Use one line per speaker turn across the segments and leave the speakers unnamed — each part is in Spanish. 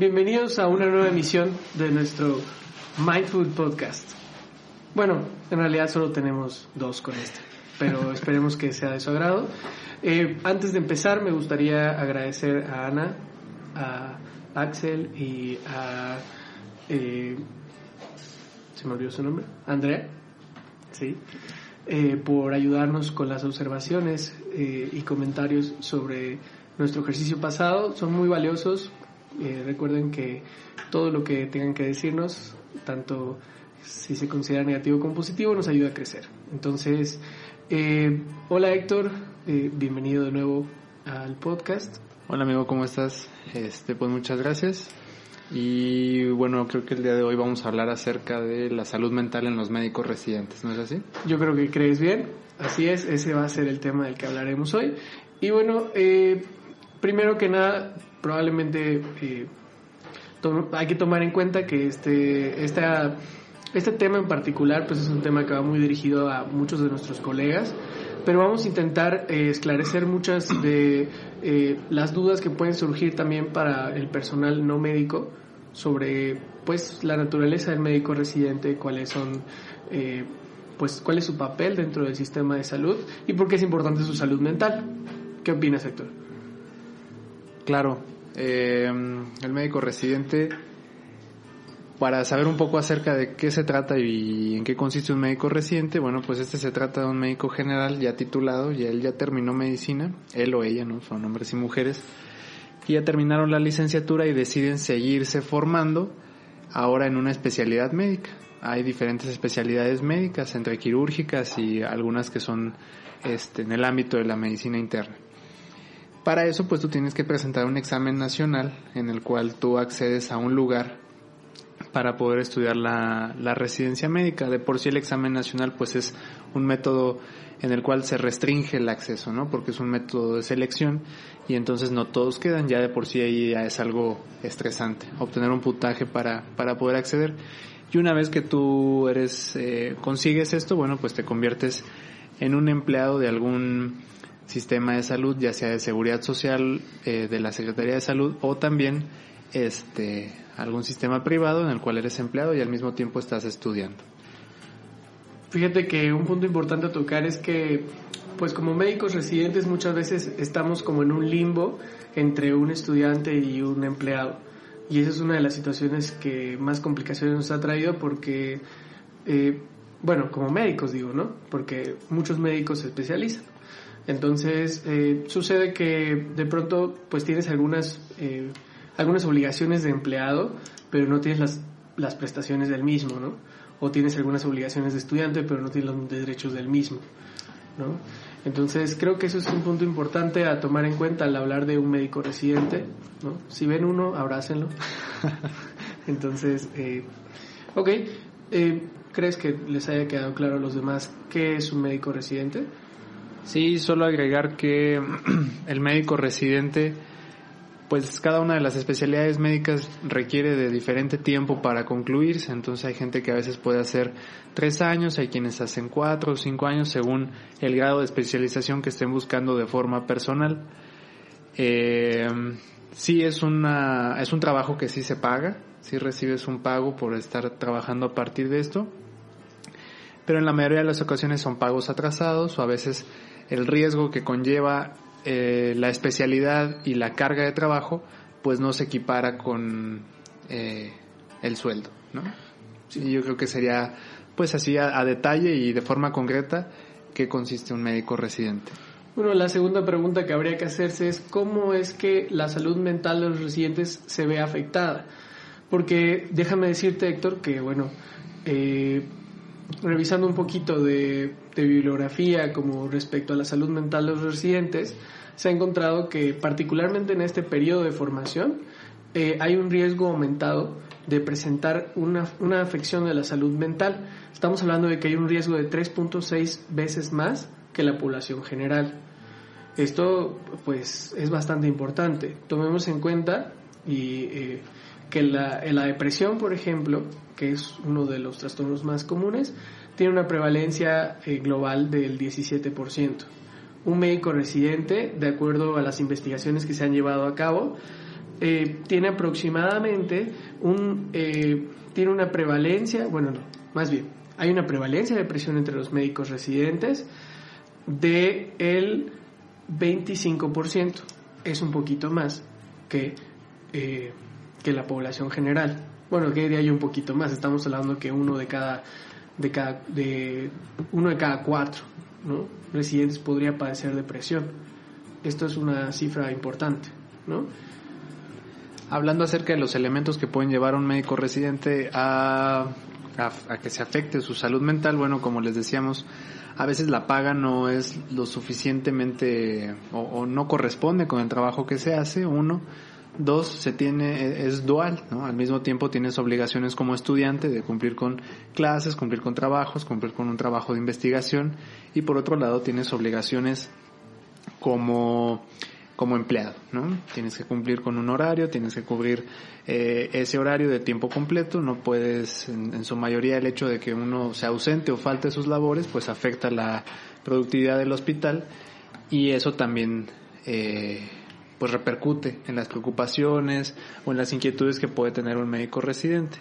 Bienvenidos a una nueva emisión de nuestro Mindful Podcast. Bueno, en realidad solo tenemos dos con este, pero esperemos que sea de su agrado. Eh, antes de empezar, me gustaría agradecer a Ana, a Axel y a... Eh, ¿Se me olvidó su nombre? Andrea. Sí. Eh, por ayudarnos con las observaciones y comentarios sobre nuestro ejercicio pasado. Son muy valiosos. Recuerden que todo lo que tengan que decirnos, tanto si se considera negativo como positivo, nos ayuda a crecer. Entonces, hola Héctor, bienvenido de nuevo al podcast.
Hola amigo, ¿cómo estás? Este, pues muchas gracias. Y bueno, creo que el día de hoy vamos a hablar acerca de la salud mental en los médicos residentes, ¿no es así?
Yo creo que crees bien, así es, ese va a ser el tema del que hablaremos hoy. Y bueno, eh, primero que nada, probablemente eh, hay que tomar en cuenta que este, este tema en particular pues es un tema que va muy dirigido a muchos de nuestros colegas pero vamos a intentar eh, esclarecer muchas de eh, las dudas que pueden surgir también para el personal no médico sobre pues la naturaleza del médico residente, cuáles son pues cuál es su papel dentro del sistema de salud y por qué es importante su salud mental. ¿Qué opinas, Héctor?
Claro, el médico residente para saber un poco acerca de qué se trata y en qué consiste un médico residente, bueno, pues este se trata de un médico general ya titulado, y él ya terminó medicina, él o ella, ¿no? Son hombres y mujeres, que ya terminaron la licenciatura y deciden seguirse formando ahora en una especialidad médica. Hay diferentes especialidades médicas, entre quirúrgicas y algunas que son este, en el ámbito de la medicina interna. Para eso, pues tú tienes que presentar un examen nacional en el cual tú accedes a un lugar para poder estudiar la, la, residencia médica. De por sí el examen nacional pues es un método en el cual se restringe el acceso, ¿no? Porque es un método de selección y entonces no todos quedan, ya de por sí ahí ya es algo estresante, obtener un puntaje para, para poder acceder. Y una vez que tú eres, eh, consigues esto, bueno, pues te conviertes en un empleado de algún sistema de salud, ya sea de seguridad social, eh, de la Secretaría de Salud o también este algún sistema privado en el cual eres empleado y al mismo tiempo estás estudiando.
Fíjate que un punto importante a tocar es que, pues como médicos residentes muchas veces estamos como en un limbo entre un estudiante y un empleado. Y esa es una de las situaciones que más complicaciones nos ha traído porque, eh, bueno, como médicos digo, ¿no? Porque muchos médicos se especializan. Entonces, eh, sucede que de pronto, pues tienes algunas... Eh, algunas obligaciones de empleado, pero no tienes las, las prestaciones del mismo, ¿no? O tienes algunas obligaciones de estudiante, pero no tienes los derechos del mismo, ¿no? Entonces creo que eso es un punto importante a tomar en cuenta al hablar de un médico residente, ¿no? Si ven uno, abrácenlo. Entonces, eh, ok, eh, ¿crees que les haya quedado claro a los demás qué es un médico residente?
Sí, solo agregar que el médico residente pues cada una de las especialidades médicas requiere de diferente tiempo para concluirse, entonces hay gente que a veces puede hacer tres años, hay quienes hacen cuatro o cinco años según el grado de especialización que estén buscando de forma personal. Eh, sí es una es un trabajo que sí se paga, sí recibes un pago por estar trabajando a partir de esto, pero en la mayoría de las ocasiones son pagos atrasados o a veces el riesgo que conlleva eh, la especialidad y la carga de trabajo pues no se equipara con eh, el sueldo, ¿no? Sí, yo creo que sería pues así a, detalle y de forma concreta qué consiste un médico residente.
Bueno, la segunda pregunta que habría que hacerse es cómo es que la salud mental de los residentes se ve afectada. Porque déjame decirte, Héctor, que bueno, eh, revisando un poquito de, bibliografía como respecto a la salud mental de los residentes, se ha encontrado que particularmente en este periodo de formación eh, hay un riesgo aumentado de presentar una, una afección de la salud mental. Estamos hablando de que hay un riesgo de 3.6 veces más que la población general. Esto pues es bastante importante. Tomemos en cuenta y eh, que la, la depresión, por ejemplo, que es uno de los trastornos más comunes, tiene una prevalencia eh, global del 17%. Un médico residente, de acuerdo a las investigaciones que se han llevado a cabo, eh, tiene aproximadamente un, eh, tiene una prevalencia, bueno, no, más bien, hay una prevalencia de depresión entre los médicos residentes de el 25%. Es un poquito más que, que la población general. Bueno, que diría yo un poquito más. Estamos hablando que uno de cada, de cada, de uno de cada cuatro residentes podría padecer depresión. Esto es una cifra importante.
Hablando acerca de los elementos que pueden llevar a un médico residente a, a, que se afecte su salud mental, bueno, como les decíamos, a veces la paga no es lo suficientemente o, no corresponde con el trabajo que se hace, uno. Dos, se tiene, es dual, ¿no? Al mismo tiempo tienes obligaciones como estudiante de cumplir con clases, cumplir con trabajos, cumplir con un trabajo de investigación y por otro lado tienes obligaciones como como empleado, ¿no? Tienes que cumplir con un horario, tienes que cubrir eh, ese horario de tiempo completo, no puedes, en, en, su mayoría el hecho de que uno se ausente o falte sus labores, pues afecta la productividad del hospital y eso también eh, pues repercute en las preocupaciones o en las inquietudes que puede tener un médico residente.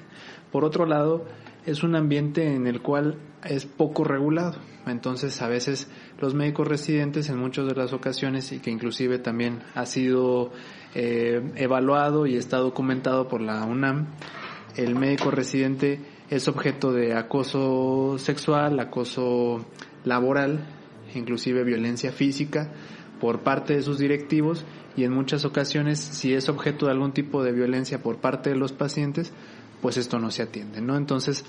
Por otro lado, es un ambiente en el cual es poco regulado. Entonces, a veces los médicos residentes en muchas de las ocasiones y que inclusive también ha sido eh, evaluado y está documentado por la UNAM, el médico residente es objeto de acoso sexual, acoso laboral, inclusive violencia física por parte de sus directivos y en muchas ocasiones si es objeto de algún tipo de violencia por parte de los pacientes, pues esto no se atiende, ¿no? Entonces,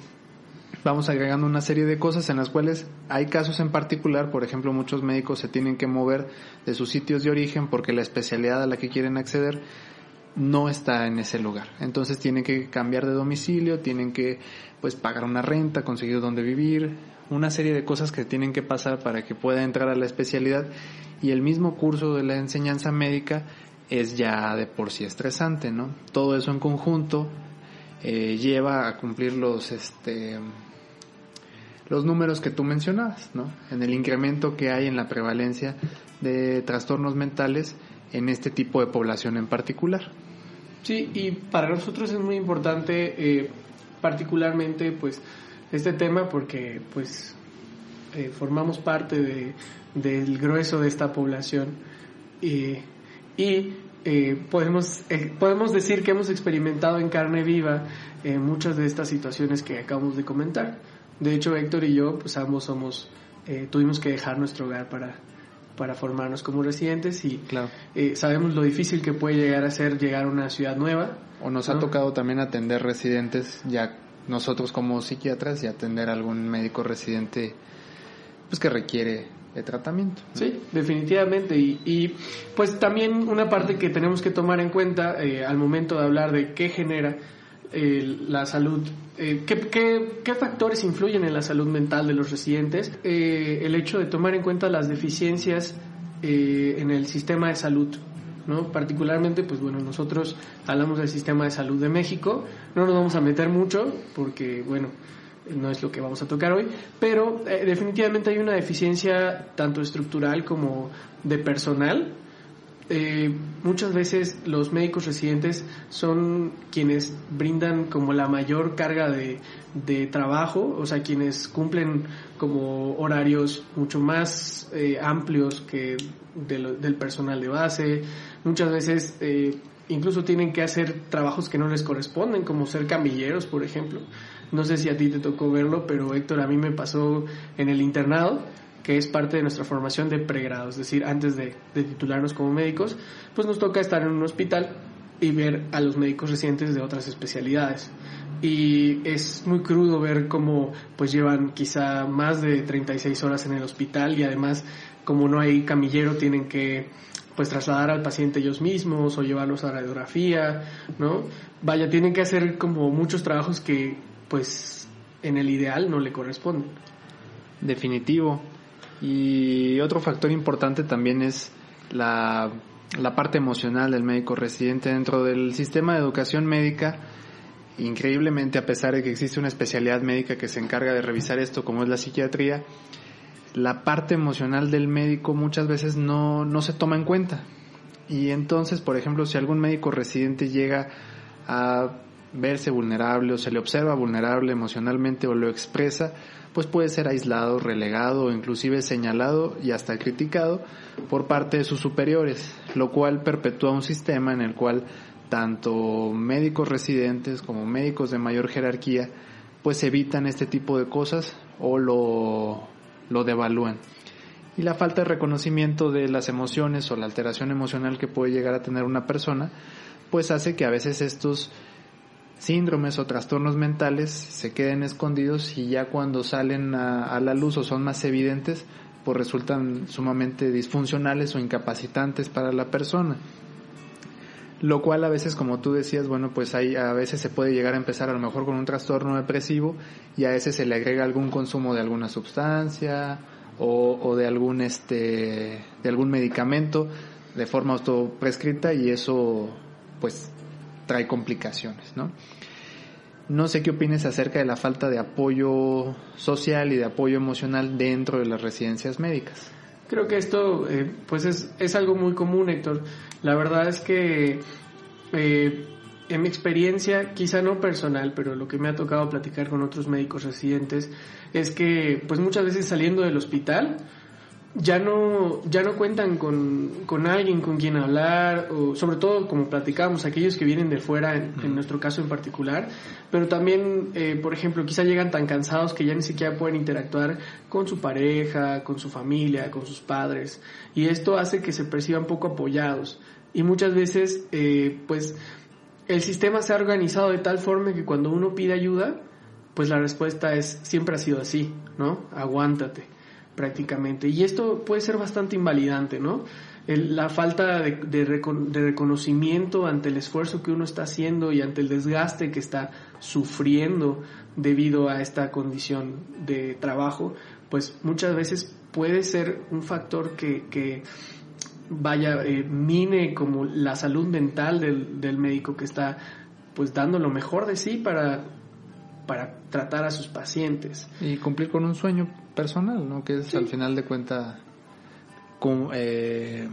vamos agregando una serie de cosas en las cuales hay casos en particular, por ejemplo, muchos médicos se tienen que mover de sus sitios de origen porque la especialidad a la que quieren acceder no está en ese lugar. Entonces tienen que cambiar de domicilio, tienen que pues pagar una renta, conseguir dónde vivir, una serie de cosas que tienen que pasar para que pueda entrar a la especialidad y el mismo curso de la enseñanza médica es ya de por sí estresante, ¿no? Todo eso en conjunto eh, lleva a cumplir los este los números que tú mencionabas, ¿no? En el incremento que hay en la prevalencia de trastornos mentales en este tipo de población en particular.
Sí, y para nosotros es muy importante, eh, particularmente, pues, este tema porque, pues, eh, formamos parte de, del grueso de esta población y, y eh, podemos, eh, podemos decir que hemos experimentado en carne viva eh, muchas de estas situaciones que acabamos de comentar. De hecho, Héctor y yo, pues ambos somos, eh, tuvimos que dejar nuestro hogar para, para formarnos como residentes y
Claro.
eh, sabemos lo difícil que puede llegar a ser llegar a una ciudad nueva.
O nos
¿no?
ha tocado también atender residentes, ya nosotros como psiquiatras, y atender a algún médico residente pues que requiere de tratamiento.
Sí, definitivamente. Y, y, pues también una parte que tenemos que tomar en cuenta eh, al momento de hablar de qué genera eh, la salud, eh, ¿qué, qué, qué factores influyen en la salud mental de los residentes, Eh, el hecho de tomar en cuenta las deficiencias eh, en el sistema de salud. ¿no? Particularmente, pues bueno, nosotros hablamos del sistema de salud de México, no nos vamos a meter mucho porque, bueno, no es lo que vamos a tocar hoy, pero eh, definitivamente hay una deficiencia tanto estructural como de personal. Eh, muchas veces los médicos residentes son quienes brindan como la mayor carga de, de trabajo, o sea, quienes cumplen como horarios mucho más eh, amplios que del personal de base. Muchas veces eh, incluso tienen que hacer trabajos que no les corresponden, como ser camilleros, por ejemplo. No sé si a ti te tocó verlo, pero Héctor, a mí me pasó en el internado, que es parte de nuestra formación de pregrado, es decir, antes de, de titularnos como médicos, pues nos toca estar en un hospital y ver a los médicos residentes de otras especialidades. Y es muy crudo ver cómo pues llevan quizá más de 36 horas en el hospital y además como no hay camillero tienen que pues trasladar al paciente ellos mismos o llevarlos a radiografía, ¿no? Vaya, tienen que hacer como muchos trabajos que pues en el ideal no le corresponden.
Definitivo. Y otro factor importante también es la, la parte emocional del médico residente dentro del sistema de educación médica. Increíblemente, a pesar de que existe una especialidad médica que se encarga de revisar esto, como es la psiquiatría, la parte emocional del médico muchas veces no, no se toma en cuenta. Y entonces, por ejemplo, si algún médico residente llega a verse vulnerable o se le observa vulnerable emocionalmente o lo expresa, pues puede ser aislado, relegado o inclusive señalado y hasta criticado por parte de sus superiores, lo cual perpetúa un sistema en el cual tanto médicos residentes como médicos de mayor jerarquía pues evitan este tipo de cosas o lo, lo devalúan. Y la falta de reconocimiento de las emociones o la alteración emocional que puede llegar a tener una persona, pues hace que a veces estos síndromes o trastornos mentales se queden escondidos y ya cuando salen a, la luz o son más evidentes, pues resultan sumamente disfuncionales o incapacitantes para la persona. Lo cual a veces, como tú decías, bueno, pues hay, a veces se puede llegar a empezar a lo mejor con un trastorno depresivo y a veces se le agrega algún consumo de alguna sustancia o, o de algún este de algún medicamento de forma autoprescrita y eso pues trae complicaciones, ¿no? No sé qué opines acerca de la falta de apoyo social y de apoyo emocional dentro de las residencias médicas.
Creo que esto eh, pues es, es, algo muy común, Héctor. La verdad es que eh, en mi experiencia, quizá no personal, pero lo que me ha tocado platicar con otros médicos residentes es que pues muchas veces saliendo del hospital, ya no, ya no cuentan con, con, alguien con quien hablar, o sobre todo, como platicábamos, aquellos que vienen de fuera, en, nuestro caso en particular, pero también, eh, por ejemplo, quizá llegan tan cansados que ya ni siquiera pueden interactuar con su pareja, con su familia, con sus padres, y esto hace que se perciban poco apoyados. Y muchas veces, eh, pues, el sistema se ha organizado de tal forma que cuando uno pide ayuda, pues la respuesta es, siempre ha sido así, ¿no? Aguántate prácticamente. Y esto puede ser bastante invalidante, ¿no? la falta de, reconocimiento ante el esfuerzo que uno está haciendo y ante el desgaste que está sufriendo debido a esta condición de trabajo, pues muchas veces puede ser un factor que, vaya, eh, mine como la salud mental del médico que está pues dando lo mejor de sí para para tratar a sus pacientes.
Y cumplir con un sueño personal, ¿no? Que es al final de cuentas eh,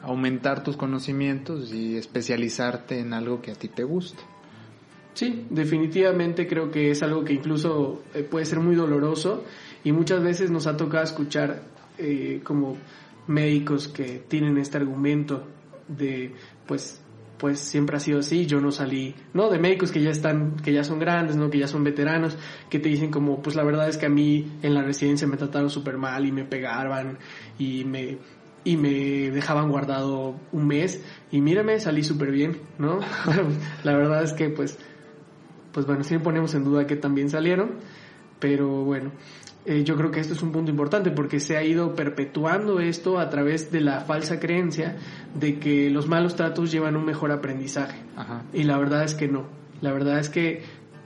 aumentar tus conocimientos y especializarte en algo que a ti te guste.
Sí, definitivamente creo que es algo que incluso eh, puede ser muy doloroso y muchas veces nos ha tocado escuchar eh, como médicos que tienen este argumento de pues pues siempre ha sido así, yo no salí, ¿no? De médicos que ya están, que ya son grandes, ¿no? Que ya son veteranos, que te dicen como, pues la verdad es que a mí en la residencia me trataron súper mal y me pegaban y me, y me dejaban guardado un mes y mírame, salí súper bien, ¿no? la verdad es que pues, pues bueno, sí ponemos en duda que también salieron, pero bueno, eh, yo creo que esto es un punto importante porque se ha ido perpetuando esto a través de la falsa creencia de que los malos tratos llevan un mejor aprendizaje. Y la verdad es que no. La verdad es que,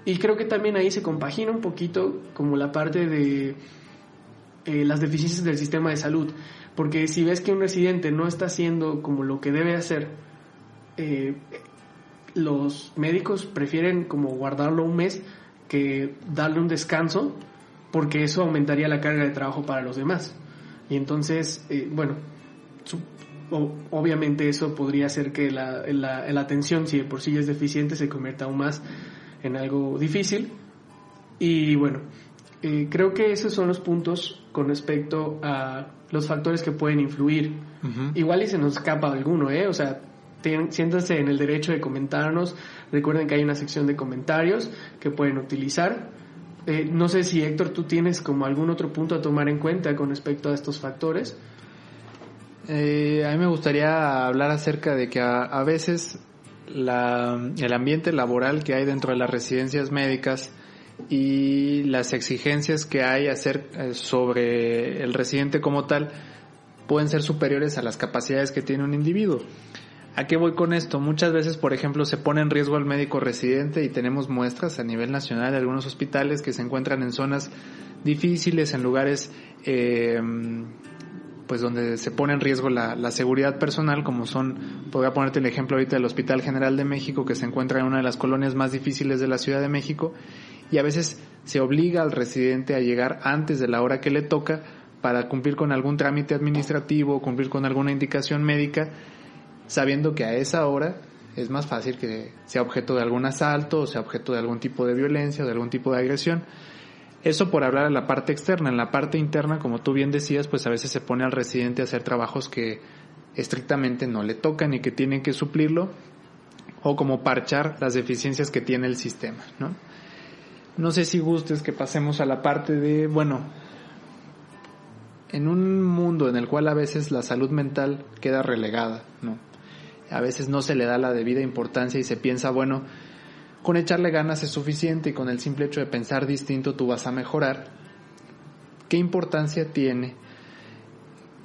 y creo que también ahí se compagina un poquito como la parte de eh, las deficiencias del sistema de salud. Porque si ves que un residente no está haciendo como lo que debe hacer, eh, los médicos prefieren como guardarlo un mes que darle un descanso porque eso aumentaría la carga de trabajo para los demás. Y entonces, eh, bueno, obviamente eso podría hacer que la, la, atención, si de por sí es deficiente, se convierta aún más en algo difícil. Y bueno, eh, creo que esos son los puntos con respecto a los factores que pueden influir. Igual y se nos escapa alguno, ¿eh? O sea, siéntanse en el derecho de comentarnos. Recuerden que hay una sección de comentarios que pueden utilizar. Eh, no sé si Héctor, tú tienes como algún otro punto a tomar en cuenta con respecto a estos factores.
Eh, a mí me gustaría hablar acerca de que a, veces el ambiente laboral que hay dentro de las residencias médicas y las exigencias que hay hacer, eh, sobre el residente como tal pueden ser superiores a las capacidades que tiene un individuo. ¿A qué voy con esto? Muchas veces, por ejemplo, se pone en riesgo al médico residente y tenemos muestras a nivel nacional de algunos hospitales que se encuentran en zonas difíciles, en lugares eh, pues donde se pone en riesgo la, la, seguridad personal, como son, podría ponerte el ejemplo ahorita del Hospital General de México, que se encuentra en una de las colonias más difíciles de la Ciudad de México, y a veces se obliga al residente a llegar antes de la hora que le toca para cumplir con algún trámite administrativo, cumplir con alguna indicación médica, sabiendo que a esa hora es más fácil que sea objeto de algún asalto o sea objeto de algún tipo de violencia o de algún tipo de agresión. Eso por hablar de la parte externa. En la parte interna, como tú bien decías, pues a veces se pone al residente a hacer trabajos que estrictamente no le tocan y que tienen que suplirlo o como parchar las deficiencias que tiene el sistema, ¿no? No sé si gustes que pasemos a la parte de, bueno, en un mundo en el cual a veces la salud mental queda relegada, ¿no? A veces no se le da la debida importancia y se piensa, bueno, con echarle ganas es suficiente y con el simple hecho de pensar distinto tú vas a mejorar. ¿Qué importancia tiene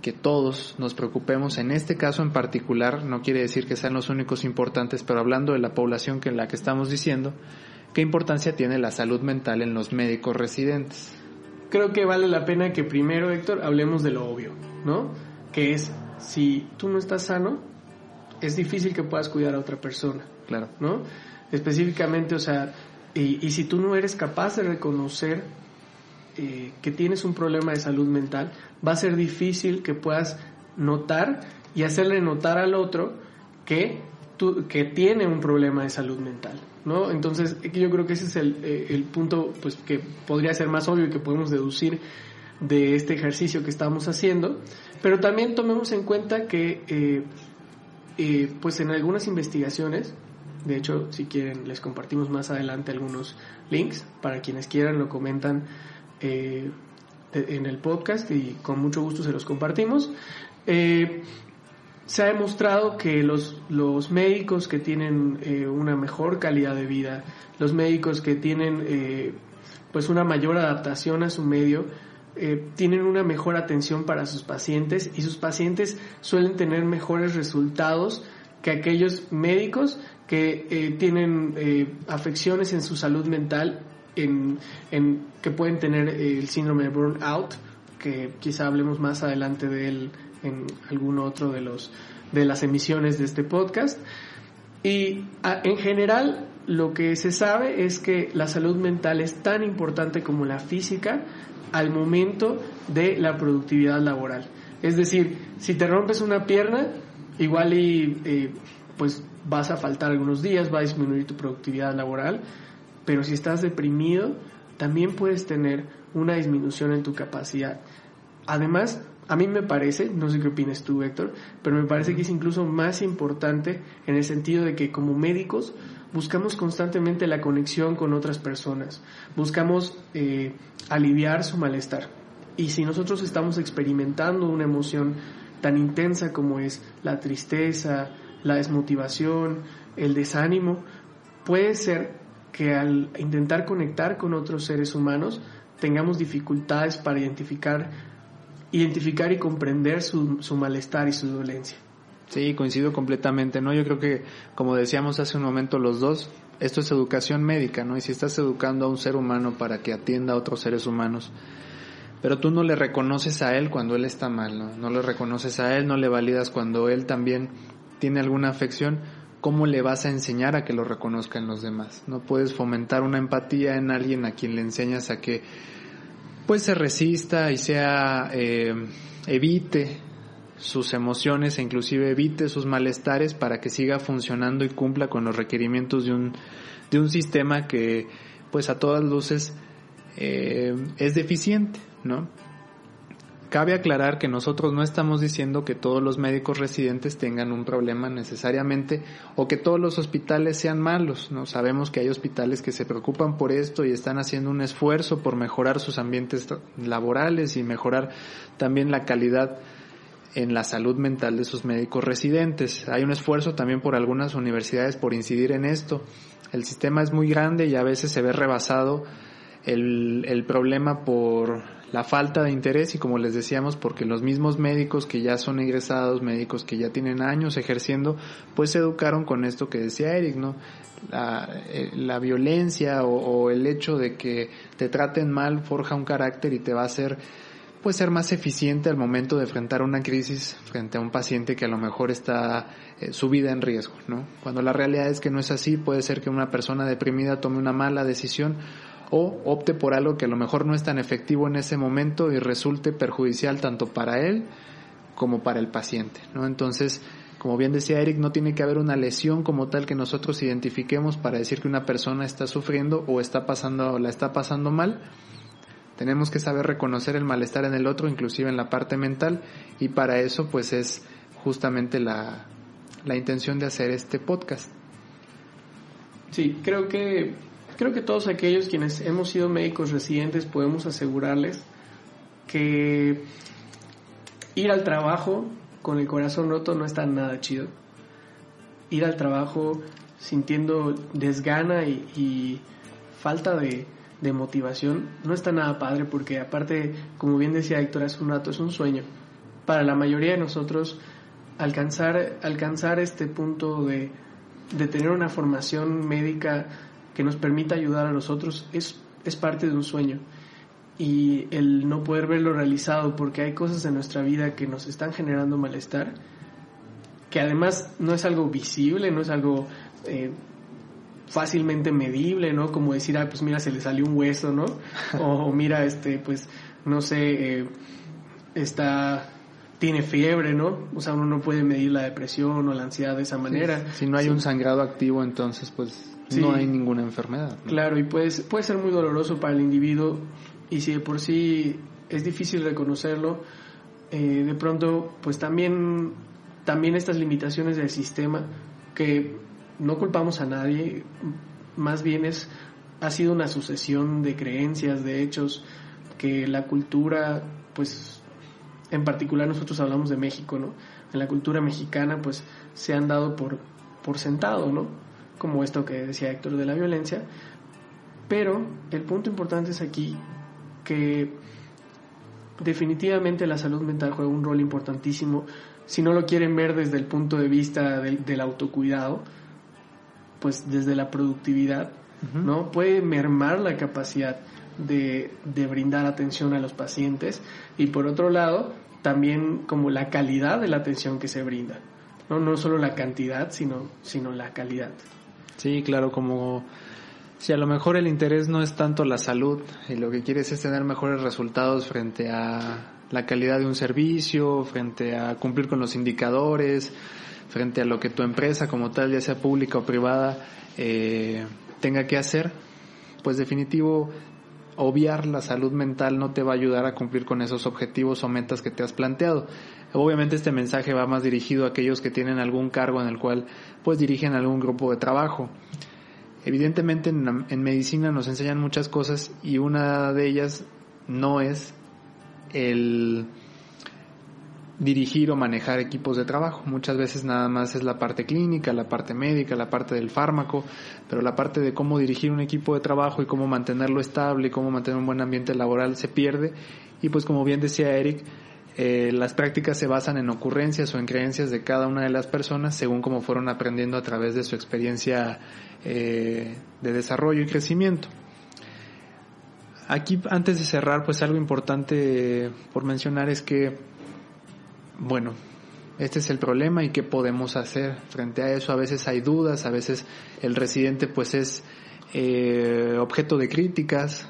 que todos nos preocupemos en este caso en particular? No quiere decir que sean los únicos importantes, pero hablando de la población que en la que estamos diciendo, ¿qué importancia tiene la salud mental en los médicos residentes?
Creo que vale la pena que primero, Héctor, hablemos de lo obvio, ¿no? Que es, si tú no estás sano, es difícil que puedas cuidar a otra persona.
Claro.
¿No? Específicamente, o sea, y, y si tú no eres capaz de reconocer eh, que tienes un problema de salud mental, va a ser difícil que puedas notar y hacerle notar al otro que, tú, que tiene un problema de salud mental. ¿no? Entonces, yo creo que ese es el, eh, el punto pues, que podría ser más obvio y que podemos deducir de este ejercicio que estamos haciendo. Pero también tomemos en cuenta que eh, eh, pues en algunas investigaciones, de hecho, si quieren, les compartimos más adelante algunos links para quienes quieran, lo comentan eh, en el podcast y con mucho gusto se los compartimos. Eh, se ha demostrado que los, los médicos que tienen una mejor calidad de vida, los médicos que tienen pues una mayor adaptación a su medio, eh, tienen una mejor atención para sus pacientes y sus pacientes suelen tener mejores resultados que aquellos médicos que eh, tienen eh, afecciones en su salud mental en, en, que pueden tener el síndrome de burnout que quizá hablemos más adelante de él en alguno otro de los de las emisiones de este podcast. Y en general lo que se sabe es que la salud mental es tan importante como la física al momento de la productividad laboral. Es decir, si te rompes una pierna, igual y eh, pues vas a faltar algunos días, va a disminuir tu productividad laboral, pero si estás deprimido, también puedes tener una disminución en tu capacidad. Además, a mí me parece, no sé qué opinas tú, Héctor, pero me parece que es incluso más importante en el sentido de que como médicos buscamos constantemente la conexión con otras personas, buscamos eh, aliviar su malestar. Y si nosotros estamos experimentando una emoción tan intensa como es la tristeza, la desmotivación, el desánimo, puede ser que al intentar conectar con otros seres humanos tengamos dificultades para identificar, identificar y comprender su, su malestar y su dolencia.
Sí, coincido completamente, ¿no? Yo creo que, como decíamos hace un momento los dos, esto es educación médica, ¿no? Y si estás educando a un ser humano para que atienda a otros seres humanos, pero tú no le reconoces a él cuando él está mal, ¿no? No le reconoces a él, no le validas cuando él también tiene alguna afección, ¿cómo le vas a enseñar a que lo reconozcan los demás? No puedes fomentar una empatía en alguien a quien le enseñas a que pues se resista y sea eh, evite sus emociones e inclusive evite sus malestares para que siga funcionando y cumpla con los requerimientos de un, de un sistema que pues a todas luces eh, es deficiente, ¿no? Cabe aclarar que nosotros no estamos diciendo que todos los médicos residentes tengan un problema necesariamente o que todos los hospitales sean malos, ¿no? Sabemos que hay hospitales que se preocupan por esto y están haciendo un esfuerzo por mejorar sus ambientes laborales y mejorar también la calidad en la salud mental de sus médicos residentes. Hay un esfuerzo también por algunas universidades por incidir en esto. El sistema es muy grande y a veces se ve rebasado el, el problema por la falta de interés y como les decíamos porque los mismos médicos que ya son egresados, médicos que ya tienen años ejerciendo, pues se educaron con esto que decía Eric, ¿no? La, eh, la violencia o, o el hecho de que te traten mal forja un carácter y te va a hacer pues ser más eficiente al momento de enfrentar una crisis frente a un paciente que a lo mejor está eh, su vida en riesgo, ¿no? Cuando la realidad es que no es así, puede ser que una persona deprimida tome una mala decisión o opte por algo que a lo mejor no es tan efectivo en ese momento y resulte perjudicial tanto para él como para el paciente, ¿no? Entonces, Como bien decía Eric, no tiene que haber una lesión como tal que nosotros identifiquemos para decir que una persona está sufriendo o está pasando, la está pasando mal. Tenemos que saber reconocer el malestar en el otro, inclusive en la parte mental, y para eso pues es justamente la, la intención de hacer este podcast.
Sí, creo que creo que todos aquellos quienes hemos sido médicos residentes podemos asegurarles que ir al trabajo con el corazón roto no está nada chido. Ir al trabajo sintiendo desgana y, falta de, motivación no está nada padre porque aparte, como bien decía Héctor hace un rato, es un sueño. Para la mayoría de nosotros alcanzar, alcanzar este punto de, de tener una formación médica que nos permita ayudar a los otros es, es parte de un sueño y el no poder verlo realizado porque hay cosas en nuestra vida que nos están generando malestar, que además no es algo visible, no es algo eh, fácilmente medible, ¿no? Como decir, ah, pues mira, se le salió un hueso, ¿no? O, mira, este, pues, no sé, eh, está tiene fiebre, ¿no? O sea, uno no puede medir la depresión o la ansiedad de esa manera.
si no hay un sangrado activo, entonces, pues, no hay ninguna enfermedad.
Claro, y puede, puede ser muy doloroso para el individuo y si de por sí es difícil reconocerlo, eh, de pronto pues también, también estas limitaciones del sistema que no culpamos a nadie, más bien es, ha sido una sucesión de creencias, de hechos, que la cultura, pues en particular nosotros hablamos de México, ¿no? En la cultura mexicana pues se han dado por, por sentado, ¿no? Como esto que decía Héctor de la violencia. Pero el punto importante es aquí que definitivamente la salud mental juega un rol importantísimo. Si no lo quieren ver desde el punto de vista del, autocuidado, pues desde la productividad, ¿no? Puede mermar la capacidad de, de, brindar atención a los pacientes y por otro lado, también como la calidad de la atención que se brinda, ¿no? No solo la cantidad, sino, sino la calidad.
Sí, claro, como si a lo mejor el interés no es tanto la salud y lo que quieres es tener mejores resultados frente a la calidad de un servicio, frente a cumplir con los indicadores, frente a lo que tu empresa como tal, ya sea pública o privada, eh, tenga que hacer, pues definitivo obviar la salud mental no te va a ayudar a cumplir con esos objetivos o metas que te has planteado. Obviamente este mensaje va más dirigido a aquellos que tienen algún cargo en el cual pues dirigen algún grupo de trabajo. Evidentemente en, medicina nos enseñan muchas cosas y una de ellas no es el dirigir o manejar equipos de trabajo. Muchas veces nada más es la parte clínica, la parte médica, la parte del fármaco, pero la parte de cómo dirigir un equipo de trabajo y cómo mantenerlo estable y cómo mantener un buen ambiente laboral se pierde. Y pues como bien decía Eric, eh, las prácticas se basan en ocurrencias o en creencias de cada una de las personas según cómo fueron aprendiendo a través de su experiencia eh, de desarrollo y crecimiento. Aquí, antes de cerrar, pues algo importante por mencionar es que, bueno, este es el problema y qué podemos hacer frente a eso. A veces hay dudas, a veces el residente pues es eh, objeto de críticas,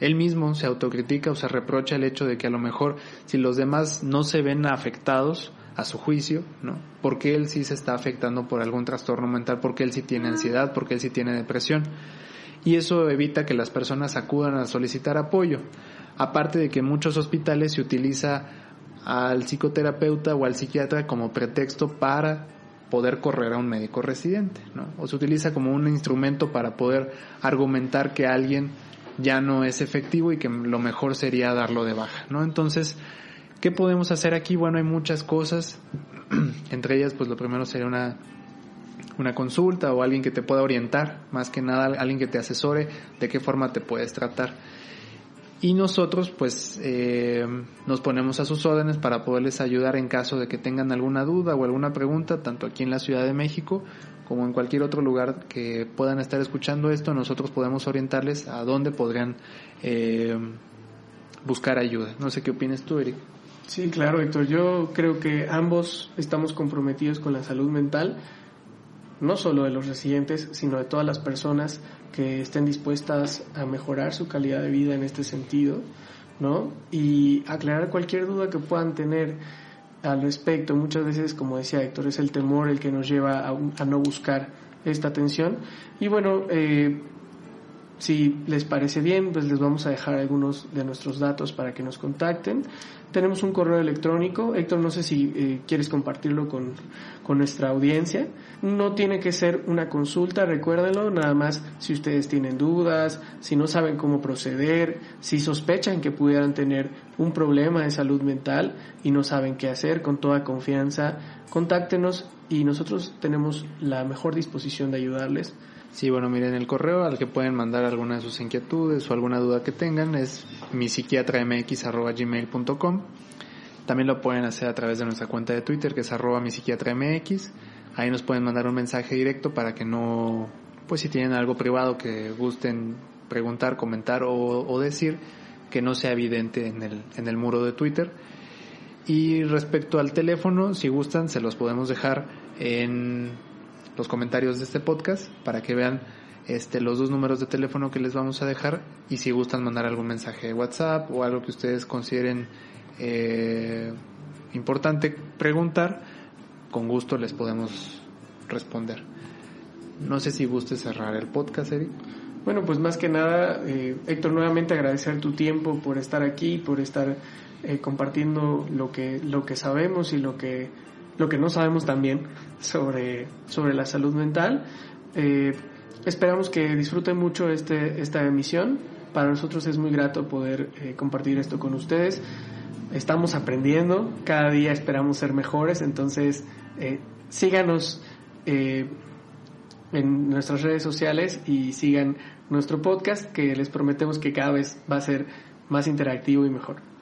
él mismo se autocritica o se reprocha el hecho de que a lo mejor si los demás no se ven afectados a su juicio, ¿no? Porque él sí se está afectando por algún trastorno mental, porque él sí tiene ansiedad, porque él sí tiene depresión. Y eso evita que las personas acudan a solicitar apoyo. Aparte de que en muchos hospitales se utiliza al psicoterapeuta o al psiquiatra como pretexto para poder correr a un médico residente, ¿no? O se utiliza como un instrumento para poder argumentar que alguien ya no es efectivo y que lo mejor sería darlo de baja, ¿no? Entonces, ¿qué podemos hacer aquí? Bueno, hay muchas cosas, entre ellas, pues lo primero sería una, una consulta o alguien que te pueda orientar, más que nada alguien que te asesore de qué forma te puedes tratar. Y nosotros pues eh, nos ponemos a sus órdenes para poderles ayudar en caso de que tengan alguna duda o alguna pregunta, tanto aquí en la Ciudad de México como en cualquier otro lugar que puedan estar escuchando esto, nosotros podemos orientarles a dónde podrían eh, buscar ayuda. No sé qué opinas tú, Eric.
Sí, claro, Héctor. Yo creo que ambos estamos comprometidos con la salud mental, no solo de los residentes, sino de todas las personas que estén dispuestas a mejorar su calidad de vida en este sentido, ¿no? Y aclarar cualquier duda que puedan tener. al respecto. Muchas veces, como decía Héctor, es el temor el que nos lleva a, no buscar esta atención. Y bueno, eh, si les parece bien, pues les vamos a dejar algunos de nuestros datos para que nos contacten. Tenemos un correo electrónico. Héctor, no sé si eh, quieres compartirlo con, con, nuestra audiencia. No tiene que ser una consulta, recuérdenlo, nada más si ustedes tienen dudas, si no saben cómo proceder, si sospechan que pudieran tener un problema de salud mental y no saben qué hacer, con toda confianza, contáctenos y nosotros tenemos la mejor disposición de ayudarles.
Sí, bueno, miren, el correo al que pueden mandar alguna de sus inquietudes o alguna duda que tengan es mipsiquiatramx.gmail.com También lo pueden hacer a través de nuestra cuenta de Twitter que es arroba mipsiquiatramx. Ahí nos pueden mandar un mensaje directo para que no, pues si tienen algo privado que gusten preguntar, comentar o, o decir, que no sea evidente en el, en el muro de Twitter. Y respecto al teléfono, si gustan, se los podemos dejar en los comentarios de este podcast para que vean este, los dos números de teléfono que les vamos a dejar y si gustan mandar algún mensaje de WhatsApp o algo que ustedes consideren eh, importante preguntar, con gusto les podemos responder. No sé si guste cerrar el podcast, Eric.
Bueno, pues más que nada, eh, Héctor, nuevamente agradecer tu tiempo por estar aquí, por estar eh, compartiendo lo que, lo que sabemos y lo que lo que no sabemos también sobre, sobre la salud mental. Eh, esperamos que disfruten mucho este, esta emisión. Para nosotros es muy grato poder eh, compartir esto con ustedes. Estamos aprendiendo, cada día esperamos ser mejores, entonces eh, síganos en nuestras redes sociales y sigan nuestro podcast que les prometemos que cada vez va a ser más interactivo y mejor.